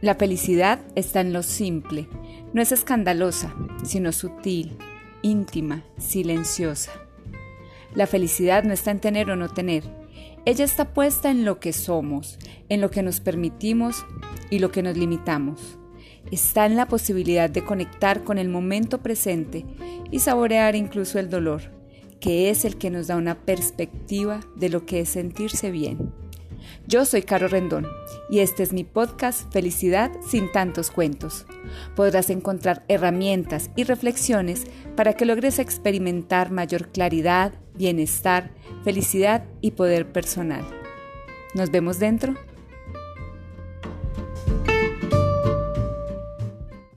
La felicidad está en lo simple. No es escandalosa, sino sutil, íntima, silenciosa. La felicidad no está en tener o no tener. Ella está puesta en lo que somos, en lo que nos permitimos y lo que nos limitamos. Está en la posibilidad de conectar con el momento presente y saborear incluso el dolor, que es el que nos da una perspectiva de lo que es sentirse bien. Yo soy Caro Rendón y este es mi podcast Felicidad sin tantos cuentos. Podrás encontrar herramientas y reflexiones para que logres experimentar mayor claridad, bienestar, felicidad y poder personal. Nos vemos dentro.